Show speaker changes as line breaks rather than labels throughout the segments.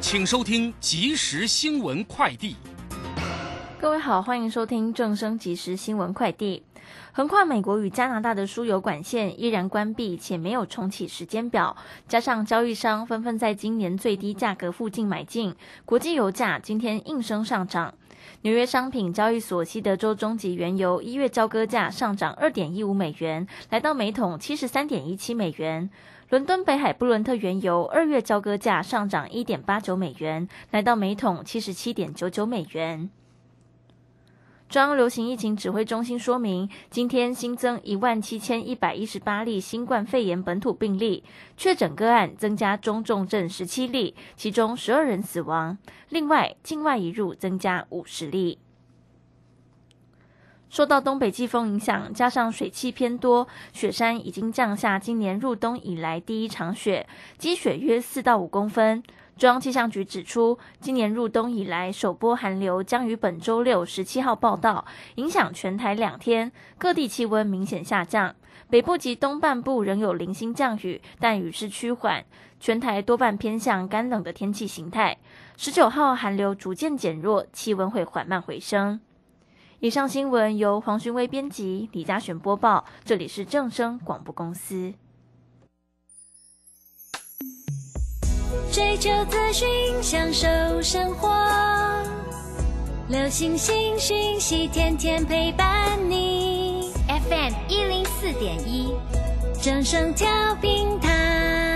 请收听即时新闻快递。
各位好，欢迎收听正声即时新闻快递。横跨美国与加拿大的输油管线依然关闭，且没有重启时间表，加上交易商纷纷在今年最低价格附近买进，国际油价今天应声上涨。纽约商品交易所西德州中级原油一月交割价上涨二点一五美元，来到每桶七十三点一七美元。伦敦北海布伦特原油二月交割价上涨一点八九美元，来到每桶七十七点九九美元。中央流行疫情指挥中心说明，今天新增一万七千一百一十八例新冠肺炎本土病例，确诊个案增加中重症十七例，其中十二人死亡。另外，境外移入增加五十例。受到东北季风影响，加上水汽偏多，雪山已经降下今年入冬以来第一场雪，积雪约四到五公分。中央气象局指出，今年入冬以来首波寒流将于本周六十七号报道，影响全台两天，各地气温明显下降。北部及东半部仍有零星降雨，但雨势趋缓，全台多半偏向干冷的天气形态。十九号寒流逐渐减弱，气温会缓慢回升。以上新闻由黄勋威编辑，李嘉璇播报。这里是正声广播公司。
追求资讯，享受生活，流星星讯息，天天陪伴你。FM 一零四点一，正声调平台。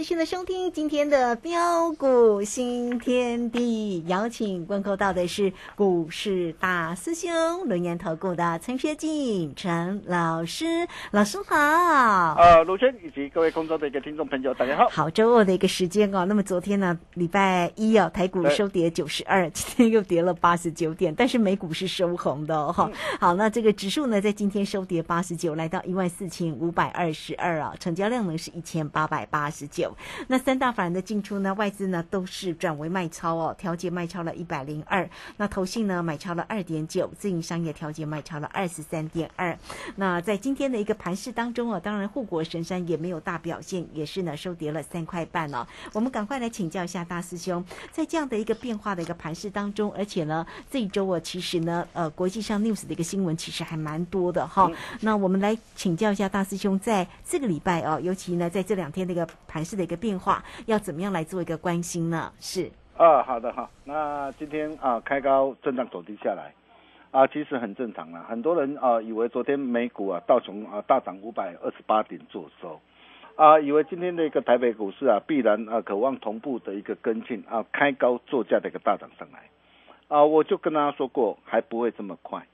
持续的收听今天的标股新天地，邀请问候到的是股市大师兄轮研投顾的陈学进陈老师，老师好。
呃，卢轩以及各位空中的一个听众朋友，大家好。
好，周二的一个时间哦。那么昨天呢，礼拜一哦，台股收跌九十二，今天又跌了八十九点，但是美股是收红的哈。好，那这个指数呢，在今天收跌八十九，来到一万四千五百二十二啊，成交量呢是一千八百八十。十九，那三大法人的进出呢？外资呢都是转为卖超哦，调节卖超了一百零二。那投信呢买超了二点九，自营商业调节卖超了二十三点二。那在今天的一个盘市当中啊，当然护国神山也没有大表现，也是呢收跌了三块半哦。我们赶快来请教一下大师兄，在这样的一个变化的一个盘市当中，而且呢这一周啊，其实呢呃国际上 news 的一个新闻其实还蛮多的哈。那我们来请教一下大师兄，在这个礼拜哦，尤其呢在这两天的一个。盘市的的一个变化，要怎么样来做一个关心呢？是
啊，好的哈。那今天啊，开高震荡走低下来啊，其实很正常了。很多人啊，以为昨天美股啊，道琼啊大涨五百二十八点做收啊，以为今天的一个台北股市啊，必然啊渴望同步的一个跟进啊，开高作价的一个大涨上来啊。我就跟大家说过，还不会这么快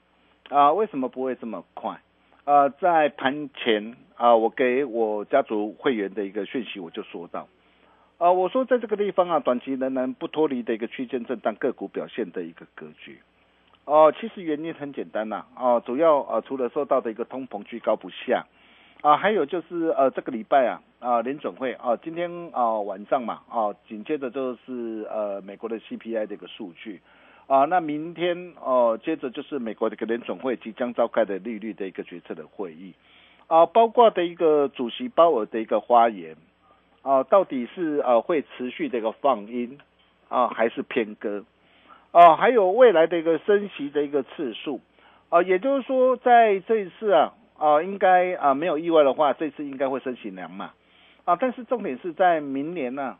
啊。为什么不会这么快？啊，在盘前啊，我给我家族会员的一个讯息，我就说到，啊，我说在这个地方啊，短期仍然不脱离的一个区间震荡个股表现的一个格局，哦，其实原因很简单呐，啊，主要啊，除了受到的一个通膨居高不下，啊，还有就是呃这个礼拜啊啊联准会啊今天啊晚上嘛啊紧接着就是呃美国的 CPI 这个数据。啊，那明天哦接着就是美国这个联准会即将召开的利率的一个决策的会议。啊，包括的一个主席鲍尔的一个发言啊，到底是呃会持续的一个放音啊还是偏鸽啊，还有未来的一个升息的一个次数。啊，也就是说在这一次啊。啊，应该啊没有意外的话，这次应该会升息两码，啊，但是重点是在明年呢，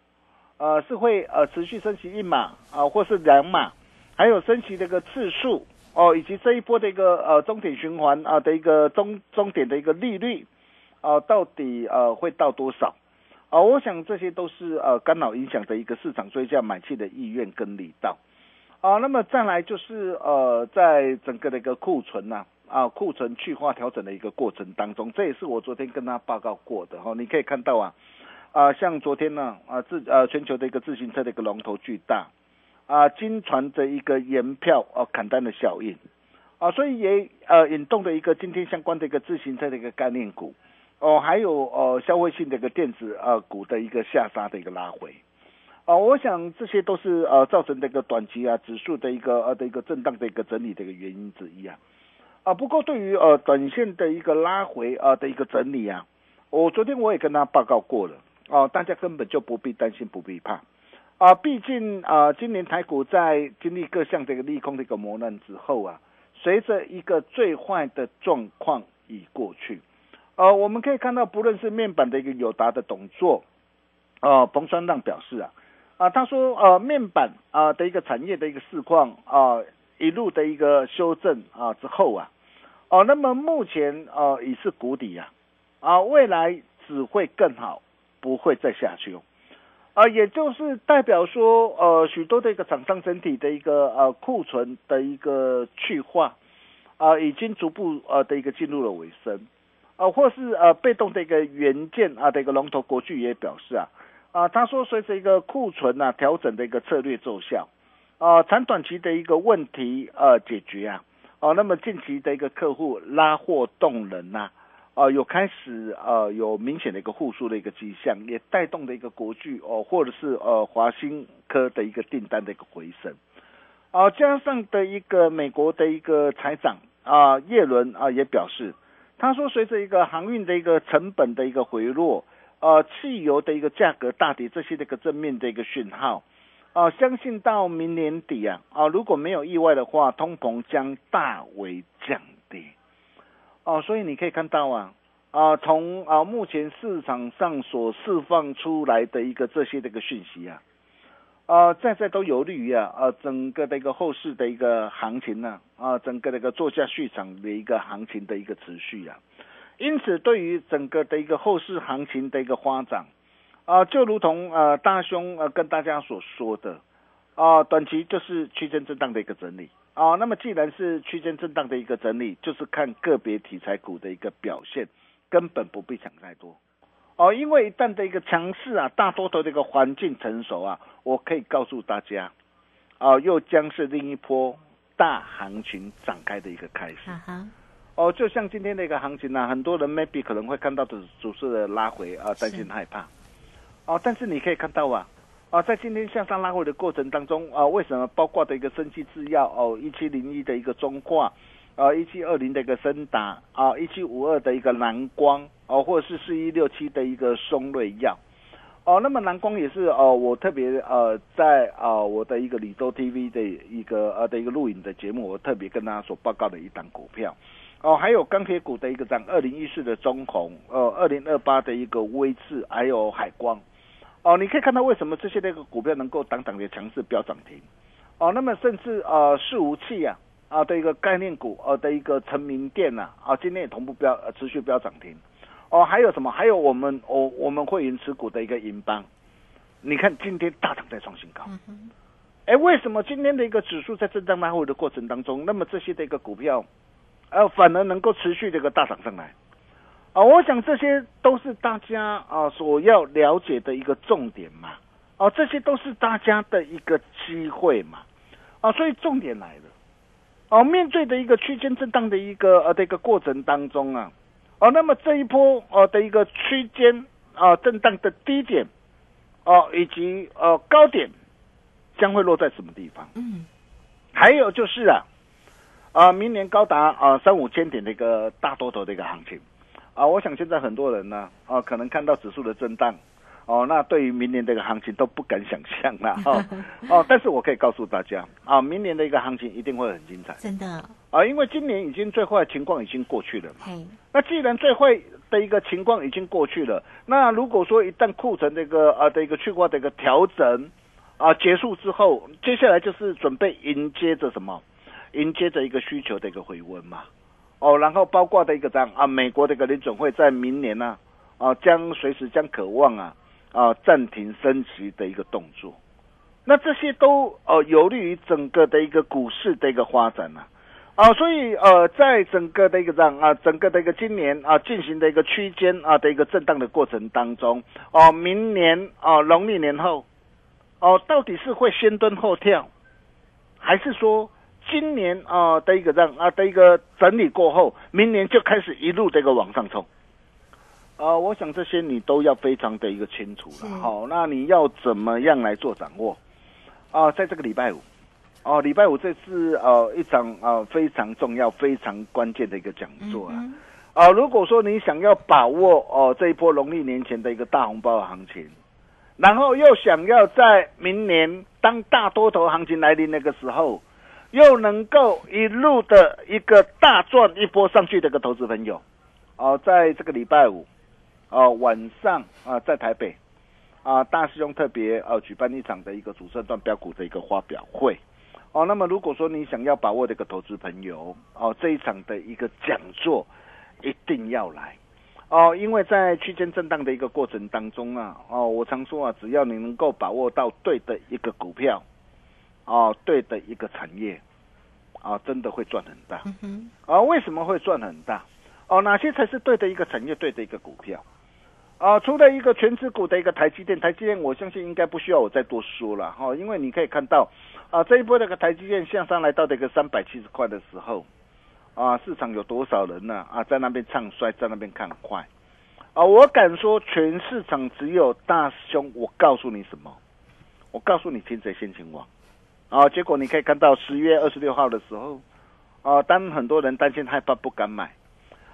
呃，是会呃持续升息一码啊，或是两码，还有升息的一个次数哦，以及这一波的一个呃终点循环啊的一个终终点的一个利率啊，到底呃会到多少啊？我想这些都是呃干扰影响的一个市场追加买气的意愿跟力道啊。那么再来就是呃在整个的一个库存呐。啊，库存去化调整的一个过程当中，这也是我昨天跟他报告过的哈。你可以看到啊，啊，像昨天呢，啊自呃全球的一个自行车的一个龙头巨大，啊，金传的一个延票啊砍单的效应，啊，所以也呃引动的一个今天相关的一个自行车的一个概念股，哦，还有呃消费性的一个电子呃股的一个下杀的一个拉回，啊，我想这些都是呃造成这个短期啊指数的一个呃的一个震荡的一个整理的一个原因之一啊。啊，不过对于呃短线的一个拉回啊的一个整理啊，我昨天我也跟他报告过了。啊，大家根本就不必担心，不必怕。啊，毕竟啊今年台股在经历各项这个利空的一个磨难之后啊，随着一个最坏的状况已过去，呃，我们可以看到不论是面板的一个友达的董座啊彭双浪表示啊啊他说呃面板啊的一个产业的一个市况啊一路的一个修正啊之后啊。哦，那么目前呃已是谷底啊，啊，未来只会更好，不会再下去哦，啊，也就是代表说呃许多的一个厂商整体的一个呃库存的一个去化啊，已经逐步呃的一个进入了尾声啊，或是呃被动的一个元件啊的一个龙头国巨也表示啊啊，他说随着一个库存啊调整的一个策略奏效啊，长短期的一个问题呃解决啊。哦，那么近期的一个客户拉货动能呐，啊，有开始呃有明显的一个复苏的一个迹象，也带动的一个国巨哦，或者是呃华新科的一个订单的一个回升，啊，加上的一个美国的一个财长啊叶伦啊也表示，他说随着一个航运的一个成本的一个回落，呃，汽油的一个价格大跌这些的一个正面的一个讯号。啊，相信到明年底啊，啊，如果没有意外的话，通膨将大为降。哦，所以你可以看到啊，啊，从啊目前市场上所释放出来的一个这些的一个讯息啊，啊，在在都有利于啊，啊，整个的一个后市的一个行情呢，啊，整个的一个作价续场的一个行情的一个持续啊，因此对于整个的一个后市行情的一个发展。啊，就如同呃大兄呃跟大家所说的，啊，短期就是区间震荡的一个整理啊。那么既然是区间震荡的一个整理，就是看个别题材股的一个表现，根本不必想太多哦。因为一旦的一个强势啊，大多头的一个环境成熟啊，我可以告诉大家，哦，又将是另一波大行情展开的一个开始。哦，就像今天的一个行情呢，很多人 maybe 可能会看到的主势的拉回啊，担心害怕。哦，但是你可以看到啊，啊，在今天向上拉回的过程当中啊，为什么包括的一个生技制药哦，一七零一的一个中化，啊，一七二零的一个森达啊，一七五二的一个蓝光哦，或者是四一六七的一个松瑞药哦，那么蓝光也是哦，我特别呃在啊我的一个李州 TV 的一个呃的一个录影的节目，我特别跟大家所报告的一档股票哦，还有钢铁股的一个涨，二零一四的中红，呃，二零二八的一个微智，还有海光。哦，你可以看到为什么这些那个股票能够当当的强势飙涨停，哦，那么甚至呃四无器啊啊的一个概念股呃的一个成名店呐啊今天也同步飙呃持续飙涨停，哦还有什么？还有我们我我们会员持股的一个银邦，你看今天大涨在创新高，哎为什么今天的一个指数在震荡拉回的过程当中，那么这些的一个股票，呃反而能够持续这个大涨上来？啊，我想这些都是大家啊所要了解的一个重点嘛，啊，这些都是大家的一个机会嘛，啊，所以重点来了，哦，面对的一个区间震荡的一个呃的一个过程当中啊，哦，那么这一波哦的一个区间啊震荡的低点哦以及呃高点将会落在什么地方？
嗯，
还有就是啊，啊，明年高达啊三五千点的一个大多头的一个行情啊，我想现在很多人呢啊，可能看到指数的震荡哦，那对于明年这个行情都不敢想象了哈哦，但是我可以告诉大家啊，明年的一个行情一定会很精彩
真的，
啊，因为今年已经最坏的情况已经过去了嘛。
嘿，
那既然最坏的一个情况已经过去了，那如果说一旦库存这个啊的一个去化的一个调整啊结束之后，接下来就是准备迎接着什么？迎接着一个需求的一个回温嘛。哦，然后包括的一个这样啊，美国的一个联准会在明年呢啊将随时将渴望啊啊暂停升息的一个动作。那这些都呃有利于整个的一个股市的一个发展呐、啊，所以呃，在整个的一个这样啊，整个的一个今年啊进行的一个区间啊的一个震荡的过程当中，哦、明年啊农历年后，哦、到底是会先蹲后跳，还是说今年啊的一个这样啊的一个整理过后，明年就开始一路的一个往上冲？呃，我想这些你都要非常的一个清楚了。好、那你要怎么样来做掌握？啊、在这个礼拜五，哦，礼拜五这是呃一场呃非常重要、非常关键的一个讲座啊。啊、如果说你想要把握哦、这一波农历年前的一个大红包的行情，然后又想要在明年当大多头行情来临那个时候，又能够一路的一个大赚一波上去的一个投资朋友，哦、在这个礼拜五，哦、晚上啊、在台北。啊，大师兄特别呃举办一场的一个主升段标股的一个发表会，哦，那么如果说你想要把握这个投资朋友哦，这一场的一个讲座一定要来哦，因为在区间震荡的一个过程当中啊，哦，我常说啊，只要你能够把握到对的一个股票，哦，对的一个产业，啊，真的会赚很大。
嗯
啊，为什么会赚很大？哦，哪些才是对的一个产业，对的一个股票？啊，除了一个全指股的一个台积电，台积电我相信应该不需要我再多说了哈、因为你可以看到，啊，这一波那个台积电向上来到的一个三百七十块的时候，啊，市场有多少人呢？啊，在那边唱衰，在那边看坏，啊，我敢说全市场只有大师兄，我告诉你什么？我告诉你擒贼先擒王，啊，结果你可以看到十月二十六号的时候，啊，当很多人担心害怕不敢买，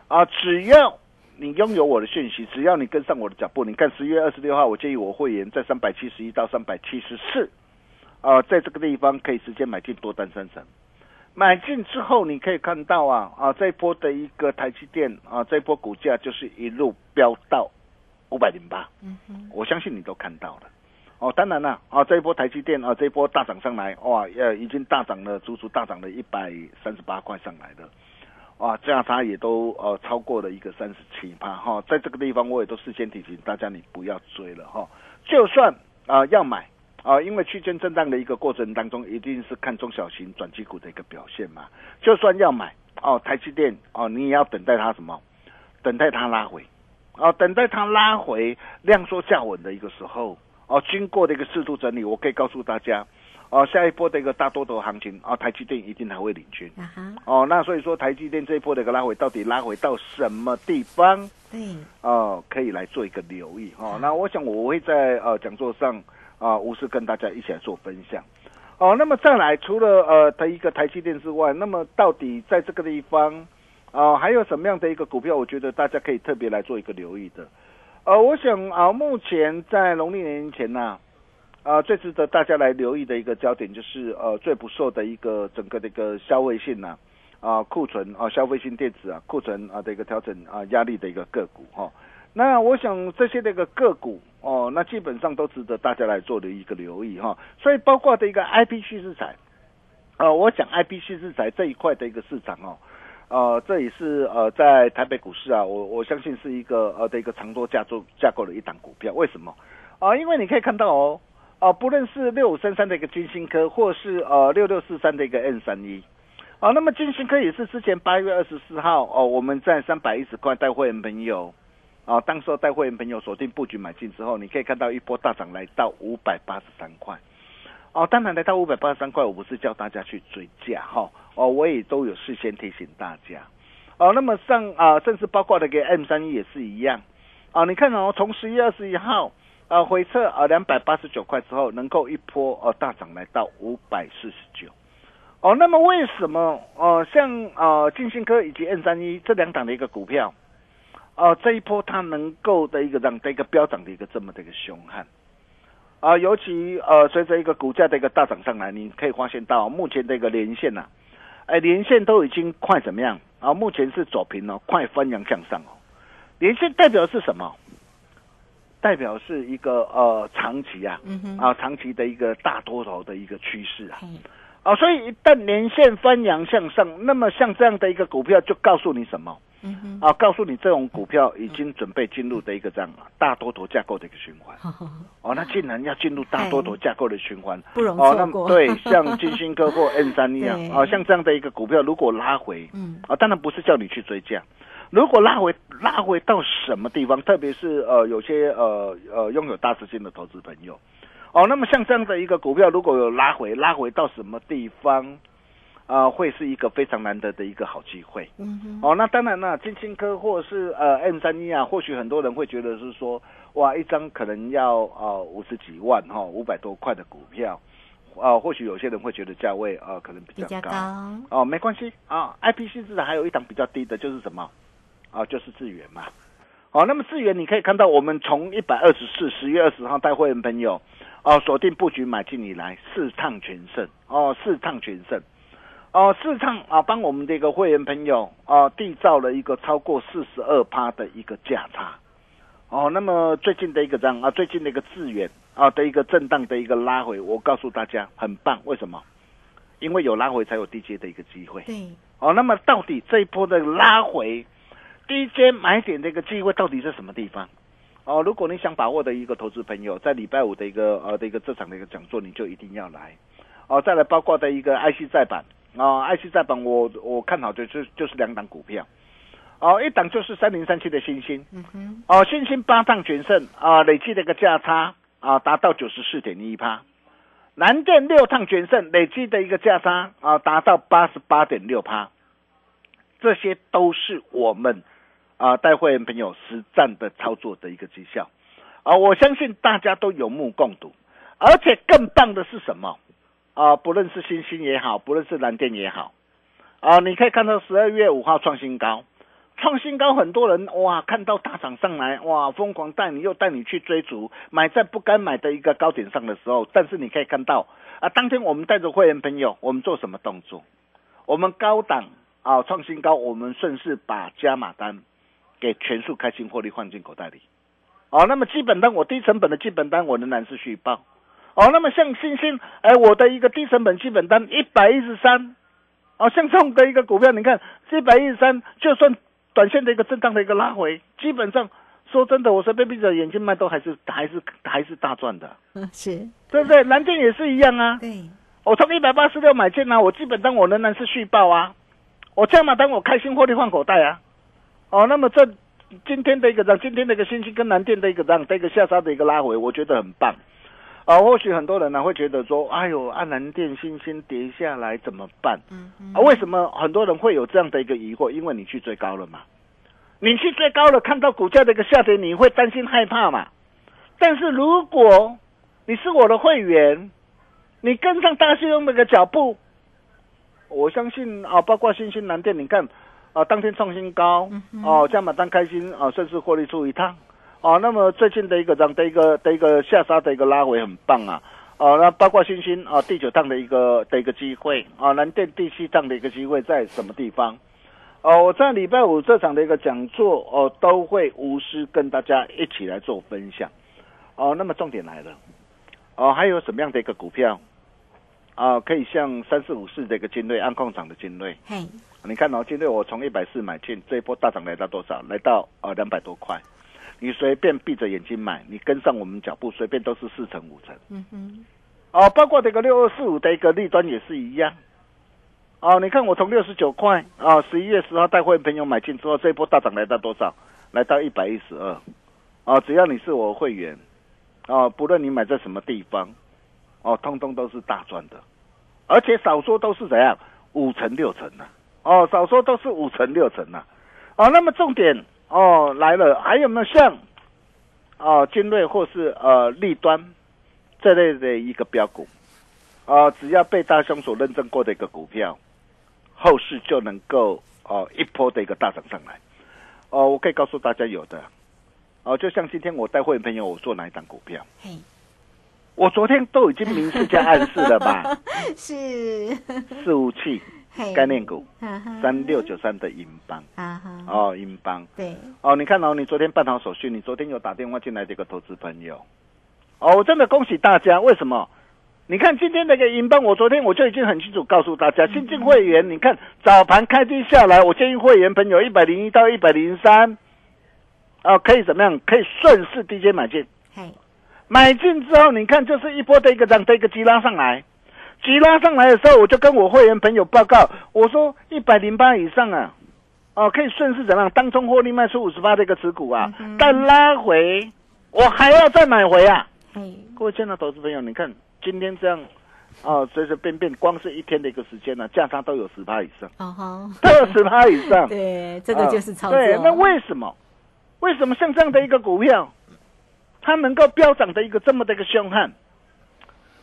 啊，只要你拥有我的讯息，只要你跟上我的脚步，你看十月二十六号，我建议我会员在三百七十一到三百七十四，啊，在这个地方可以直接买进多单三成。买进之后，你可以看到啊啊，这一波的一个台积电啊，这一波股价就是一路飙到五百零八，
嗯哼，
我相信你都看到了。哦，当然了，啊，这一波台积电啊，这一波大涨上来，哇，呃，已经大涨了，足足大涨了一百三十八块上来的，哇，这样它也都呃超过了一个三十七趴哈，在这个地方我也都事先提醒大家，你不要追了哈，就算啊、要买啊、因为区间震荡的一个过程当中，一定是看中小型转机股的一个表现嘛，就算要买哦，台积电哦，你也要等待它什么，等待它拉回。哦，等待它拉回量缩价稳的一个时候，哦，经过的一个适度整理，我可以告诉大家，哦，下一波的一个大多头行情，哦，台积电一定还会领军。
啊哈，
哦，那所以说台积电这一波的一个拉回，到底拉回到什么地方？
对，
哦，可以来做一个留意哦。那我想我会在呃讲座上啊，无私跟大家一起来做分享。哦，那么再来，除了呃的一个台积电之外，那么到底在这个地方，啊、还有什么样的一个股票？我觉得大家可以特别来做一个留意的。呃，我想啊、目前在农历年前呢、啊，最值得大家来留意的一个焦点就是呃最不受的一个整个的一个消费性呐、啊，库存啊，消费性电子啊，库存啊的一个调整啊压力的一个个股哈、那我想这些的一个个股哦，那基本上都值得大家来做的一个留意哈、所以包括的一个 I P 趋势材，呃，我想 I P 趋势材这一块的一个市场哦。呃，这也是呃，在台北股市啊，我我相信是一个呃的一个长多架构架构的一档股票。为什么？啊、因为你可以看到哦，啊、不论是六五三三的一个金星科，或是呃六六四三的一个 N 三一，啊，那么金星科也是之前八月二十四号哦，我们在三百一十块带会员朋友，啊，当时候带会员朋友锁定布局买进之后，你可以看到一波大涨来到五百八十三块。哦，当然来到五百八十三块，我不是叫大家去追价哈，哦我也都有事先提醒大家。哦，那么上啊，甚至包括那个 M 三一也是一样啊。你看哦，从十月二十一号啊回撤啊两百八十九块之后，能够一波哦大涨来到五百四十九。哦，那么为什么呃像呃金星科以及 N 三一这两档的一个股票，哦这一波它能够的一个让的一个飙涨的一个这么的一个凶悍啊，尤其呃随着一个股价的一个大涨上来，你可以发现到目前的一个连线呐、哎连线都已经快怎么样啊？目前是走平哦，快翻扬向上哦。连线代表是什么？代表是一个呃长期啊，
嗯哼，
啊长期的一个大多头的一个趋势啊。
嘿
啊，所以一旦连线翻扬向上，那么像这样的一个股票，就告诉你什么？
嗯，
啊，告诉你这种股票已经准备进入的一个这样啊大多头架构的一个循环。哦，那既然要进入大多头架构的循环，
不容
哦，那对，像金星科或 N 三一样
对，
啊，像这样的一个股票，如果拉回，
嗯。
啊，当然不是叫你去追价。如果拉回拉回到什么地方，特别是呃有些呃呃拥有大资金的投资朋友，哦，那么像这样的一个股票，如果有拉回，拉回到什么地方，啊、会是一个非常难得的一个好机会。
嗯哼，
哦，那当然了，金星科或是呃 M 三一啊，或许很多人会觉得是说，哇，一张可能要呃五十几万哈，五、百多块的股票，啊、或许有些人会觉得价位啊、呃可能比
比较
较高。
高，
哦，没关系啊，IPC 至少还有一档比较低的，就是什么啊，就是智源嘛。哦，那么智源你可以看到，我们从一百二十四十月二十号带会员朋友哦锁定布局买进以来，四趟全胜哦，四趟全胜哦，四趟啊，帮我们的一个会员朋友啊缔造了一个超过四十二趴的一个价差哦。那么最近的一个这样啊，最近的一个资源啊的一个震荡的一个拉回，我告诉大家很棒，为什么？因为有拉回才有低阶的一个机会。
对，
哦，那么到底这一波的拉回低阶买点的一个机会到底是什么地方？哦，如果你想把握的一个投资朋友，在礼拜五的一个呃的一个这场的一个讲座，你就一定要来。哦，再来包括的一个 IC 再版啊、i c 再版我我看好的就是就是两档股票。哦，一档就是三零三七的星星，
嗯哼，
哦，星星八趟全胜啊、累计的一个价差啊达到九十四点一趴，南电六趟全胜，累计的一个价差啊达到八十八点六趴，这些都是我们啊带会员朋友实战的操作的一个绩效。啊，我相信大家都有目共睹，而且更棒的是什么啊？不论是星星也好，不论是蓝电也好啊，你可以看到十二月五号创新高。创新高，很多人哇看到大涨上来，哇疯狂带你又带你去追逐，买在不该买的一个高点上的时候，但是你可以看到啊，当天我们带着会员朋友，我们做什么动作？我们高档啊创新高，我们顺势把加码单给全数开心获利换进口袋里。哦，那么基本单我低成本的基本单我仍然是续报。哦，那么像星星，哎，我的一个低成本基本单一百一十三，哦，像这样的一个股票，你看一百一十三，就算短线的一个震荡的一个拉回，基本上说真的，我随便闭着眼睛卖都还是还是还是大赚的，
嗯 是，
对不对？蓝电也是一样啊，
对，
我从一百八十六买进啊，我基本单我仍然是续报啊，我加码单我开心获利换口袋啊，哦，那么这今天的一个让今天的一个星星跟蓝电的一个让的一个下杀的一个拉回，我觉得很棒。啊，或许很多人呢会觉得说，哎呦，按蓝电星星跌下来怎么办？
嗯哼，
啊，为什么很多人会有这样的一个疑惑？因为你去追高了嘛，你去追高了，看到股价的一个下跌，你会担心害怕嘛？但是如果你是我的会员，你跟上大信用的一个脚步，我相信啊，包括新兴蓝电，你看啊，当天创新高哦，加码单开心啊，顺势获利出一趟哦。那么最近的一个这样的一个的一个下杀的一个拉回很棒啊。哦，那包括星星啊，第九趟的一个的一个机会啊，蓝电第七趟的一个机会在什么地方？哦，我在礼拜五这场的一个讲座哦，都会无私跟大家一起来做分享。哦，那么重点来了，哦，还有什么样的一个股票啊，可以像三四五四的一个金锐安控厂的金锐？
嘿，
你看哦，金锐我从一百四买进，这一波大涨来到多少？来到呃两百多块。你随便闭着眼睛买，你跟上我们脚步，随便都是四成五成。
嗯哼，
哦，包括这个六二四五的一个利端也是一样。哦，你看我从六十九块啊，十一月十号带会员朋友买进之后，这一波大涨来到多少？来到一百一十二。哦，只要你是我会员，哦，不论你买在什么地方，哦，通通都是大赚的，而且少说都是怎样五成六成的、哦，少说都是五成六成呐、哦，那么重点哦来了，还有没有像哦精锐或是呃立端这类的一个标股？啊、只要被大兄所认证过的一个股票，后市就能够哦、一波的一个大涨上来。哦，我可以告诉大家有的，哦，就像今天我带会员朋友我做哪一档股票，
嘿，
我昨天都已经明示加暗示了吧？
是，
四五器
嘿
概念股三六九三的银邦。
啊哈，
哦，银邦。
对，
哦，你看哦，你昨天办好手续，你昨天有打电话进来这个投资朋友，哦，我真的恭喜大家，为什么？你看今天那个银邦，我昨天我就已经很清楚告诉大家，新进会员，你看早盘开低下来，我建议会员朋友一百零一到一百零三，哦，可以怎么样？可以顺势低阶买进。
嘿，
买进之后，你看就是一波的一个涨的一个急拉上来，急拉上来的时候，我就跟我会员朋友报告，我说一百零八以上啊，哦，可以顺势怎么样？当中获利卖出五十八的一个持股啊，但拉回，我还要再买回啊。
嗯，
各位亲爱的投资朋友，你看今天这样，哦，随随便便光是一天的一个时间呢、价差都有十趴以上，
哦吼，
都有十趴以上。
对，这个就是操作。
啊对，那为什么？为什么像这样的一个股票，它能够飙涨的一个这么的一个凶悍？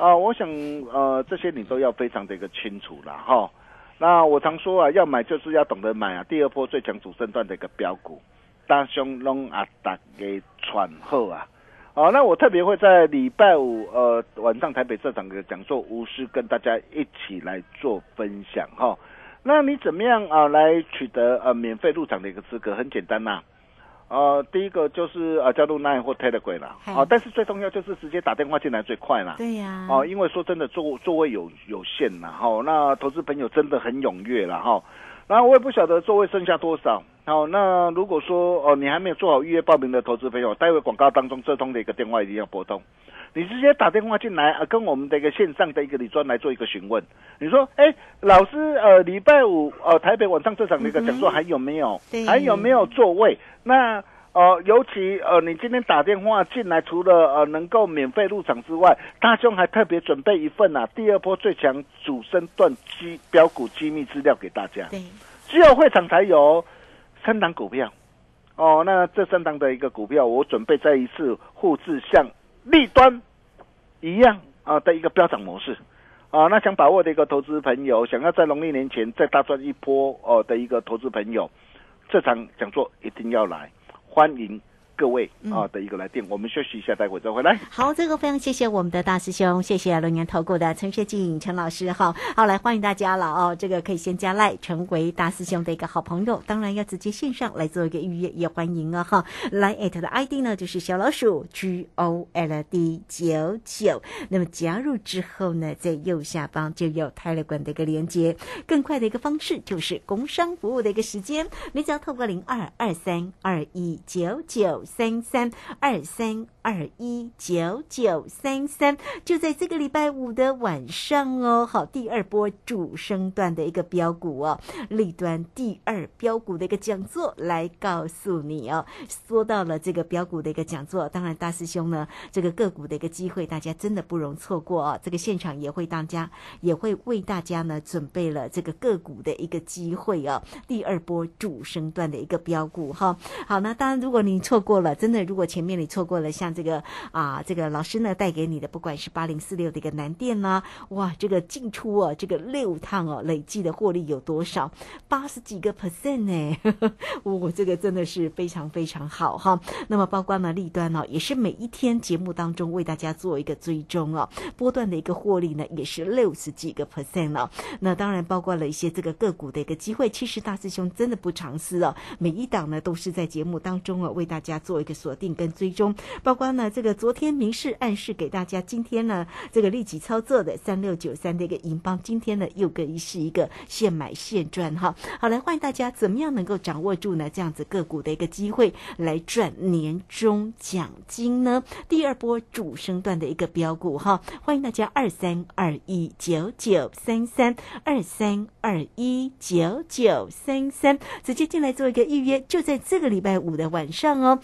啊、我想呃，这些你都要非常的一个清楚了哈。那我常说啊，要买就是要懂得买啊。第二波最强主升段的一个标股，大兄拢啊大给传后啊。好，那我特别会在礼拜五呃晚上台北这场的讲座，无私跟大家一起来做分享哈。那你怎么样啊来取得呃免费入场的一个资格？很简单呐、呃，第一个就是呃加入 Line 或 Telegram 啦，
嗨
哦，但是最重要就是直接打电话进来最快啦。
对呀，
哦，因为说真的，座座位有有限啦，哈、那投资朋友真的很踊跃了哈。然后我也不晓得座位剩下多少。好，那如果说哦你还没有做好预约报名的投资朋友，待会广告当中这通的一个电话一定要拨通。你直接打电话进来，呃，跟我们的一个线上的一个理专来做一个询问。你说，哎，老师，呃，礼拜五呃台北晚上这场的一个讲座还有没有？
对
还有没有座位？那呃，尤其呃，你今天打电话进来，除了呃能够免费入场之外，大兄还特别准备一份啊第二波最强主升段机标股机密资料给大家，
对，
只有会场才有三档股票。哦，那这三档的一个股票，我准备再一次复制像立端一样啊、的一个飙涨模式。啊，那想把握的一个投资朋友，想要在农历年前再大赚一波哦的一个投资朋友，这场讲座一定要来，欢迎各位啊的一个来电。我们休息一下，待会再回来。
好，这个非常谢谢我们的大师兄，谢谢龙年投顾的陈学静陈老师哈。好，来欢迎大家了哦，这个可以先加赖成为大师兄的一个好朋友，当然要直接线上来做一个预约，也欢迎啊哈。来 at 的 ID 呢就是小老鼠 G O L D 九九，那么加入之后呢，在右下方就有泰勒管的一个连接，更快的一个方式就是工商服务的一个时间，你只要透过零二二三二一九九三三二三二一九九三三，就在这个礼拜五的晚上哦。好，第二波主升段的一个标股哦，立端第二标股的一个讲座来告诉你哦。说到了这个标股的一个讲座，当然大师兄呢，这个个股的一个机会，大家真的不容错过哦。这个现场也会大家也会为大家呢准备了这个个股的一个机会哦，第二波主升段的一个标股哈。好，那当然如果你错过了，真的如果前面你错过了，像这个啊这个老师呢带给你的，不管是八零四六的一个南电啦，哇，这个进出哦，这个六趟哦，累计的获利有多少？八十几个 percent 呢？我、这个真的是非常非常好哈。那么包括呢立端哦，也是每一天节目当中为大家做一个追踪哦，波段的一个获利呢也是六十几个 percent 哦。那当然包括了一些这个个股的一个机会，其实大师兄真的不藏私哦，每一档呢都是在节目当中哦为大家做做一个锁定跟追踪，包括呢这个昨天明示暗示给大家，今天呢这个立即操作的三六九三的一个银邦，今天呢又可以是一个现买现赚哈。好，来欢迎大家怎么样能够掌握住呢这样子个股的一个机会来赚年终奖金呢？第二波主升段的一个标股哈，欢迎大家二三二一九九三三二三二一九九三三直接进来做一个预约，就在这个礼拜五的晚上哦。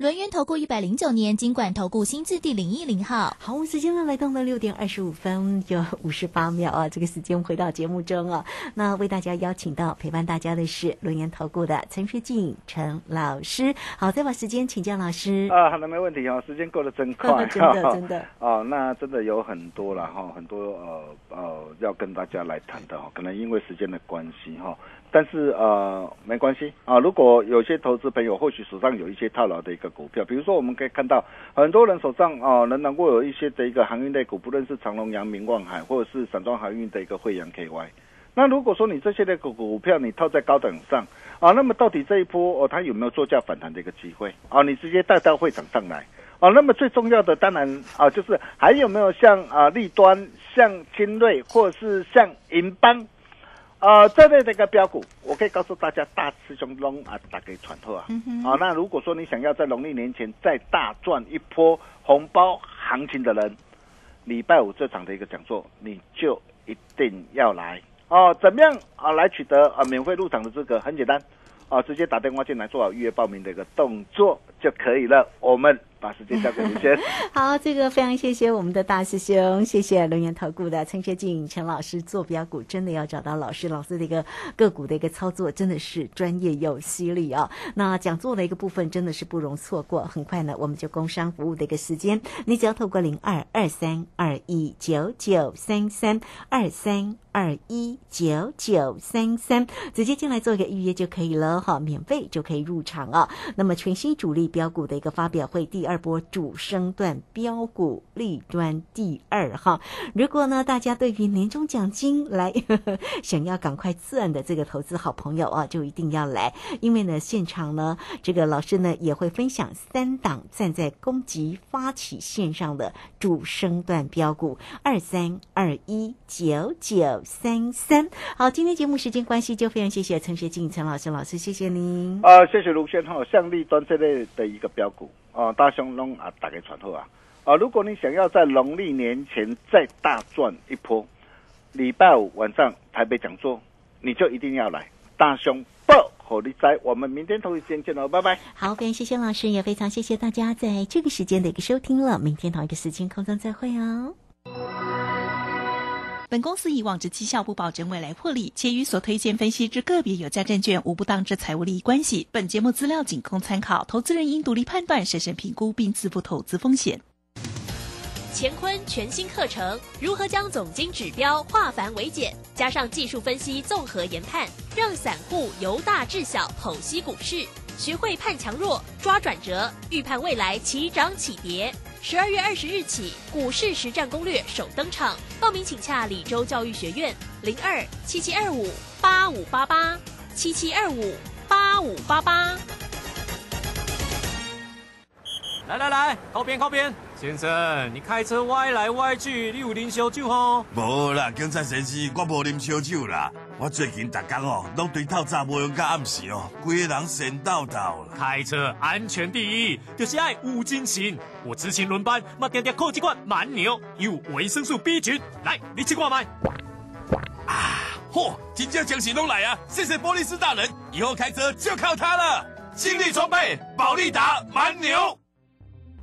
轮源投顾一百零九年金管投顾新字第零一零号，
好，我们时间呢来到了六点二十五分有五十八秒啊，这个时间回到节目中啊，那为大家邀请到陪伴大家的是轮源投顾的陈学静陈老师，好，再把时间请教老师。
啊，好的，没问题啊，时间过得真快，
真的真的
哦，那真的有很多了哈，很多呃呃要跟大家来谈的哈，可能因为时间的关系哈。但是呃没关系啊，如果有些投资朋友或许手上有一些套牢的一个股票，比如说我们可以看到很多人手上啊能能够有一些的一个航运类股，不论是长隆、阳明、望海，或者是散装航运的一个惠阳 KY。那如果说你这些的股股票你套在高等上啊，那么到底这一波哦它有没有作价反弹的一个机会啊？你直接带到会场上来啊？那么最重要的当然啊就是还有没有像啊立端、像精锐或者是像银邦。呃，这类的一个标股，我可以告诉大家，大师兄龙啊，打给传透啊。啊，那如果说你想要在农历年前再大赚一波红包行情的人，礼拜五这场的一个讲座，你就一定要来哦。怎么样啊？来取得啊免费入场的资格？很简单，啊，直接打电话进来做好预约报名的一个动作就可以了。我们。把时间交给卢轩。
好，这个非常谢谢我们的大师兄，谢谢龙岩投顾的陈学静陈老师做标股，真的要找到老师，老师的一个个股的一个操作真的是专业又犀利啊。那讲座的一个部分真的是不容错过。很快呢，我们就工商服务的一个时间，你只要透过零二二三二一九九三三二三二一九九三三直接进来做一个预约就可以了哈，免费就可以入场啊。那么全新主力标股的一个发表会第。二波主升段标股立端第二哈，如果呢大家对于年终奖金来 想要赶快赚的这个投资好朋友啊，就一定要来，因为呢现场呢这个老师呢也会分享三档站在攻击发起线上的主升段标股二三二一九九三三。好，今天节目时间关系，就非常谢谢陈学静陈老师老师，谢谢您。
啊，谢谢卢先哈，像立端这类的一个标股。哦，大雄龙啊，打给传后啊！啊，如果你想要在农历年前再大赚一波，礼拜五晚上台北讲座，你就一定要来。大熊报火力在，我们明天同一时间见喽，拜拜。
好，非常谢谢老师，也非常谢谢大家在这个时间的一个收听了。明天同一个时间空中再会哦。
本公司以往之绩效不保证未来获利，且与所推荐分析之个别有价证券无不当之财务利益关系。本节目资料仅供参考，投资人应独立判断、审慎评估并自负投资风险。
乾坤全新课程，如何将总经指标化繁为简，加上技术分析综合研判，让散户由大至小剖析股市，学会判强弱、抓转折，预判未来起涨起跌。十二月二十日起，股市实战攻略首登场，报名请洽李州教育学院零二七七二五八五八八七七二五八五八八。
来来来，靠边靠边，先生，你开车歪来歪去，你有啉烧酒吼？
无啦，警察先生，我无啉烧酒啦。我最近大工哦，拢对透早无用到暗时哦，规个人神叨叨
啦。开车安全第一，就是爱无精神。我执勤轮班，嘛点点靠几罐蛮牛，有维生素 B 群。来，你去挂麦。
啊，嚯，真正精神拢来啊！谢谢波利斯大人，以后开车就靠他了。精力装备，保利达蛮牛。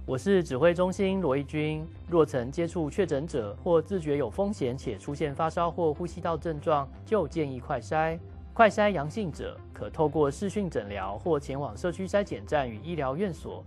我是指挥中心罗义军。若曾接触确诊者或自觉有风险且出现发烧或呼吸道症状，就建议快筛。快筛阳性者可透过视讯诊疗或前往社区筛检站与医疗院所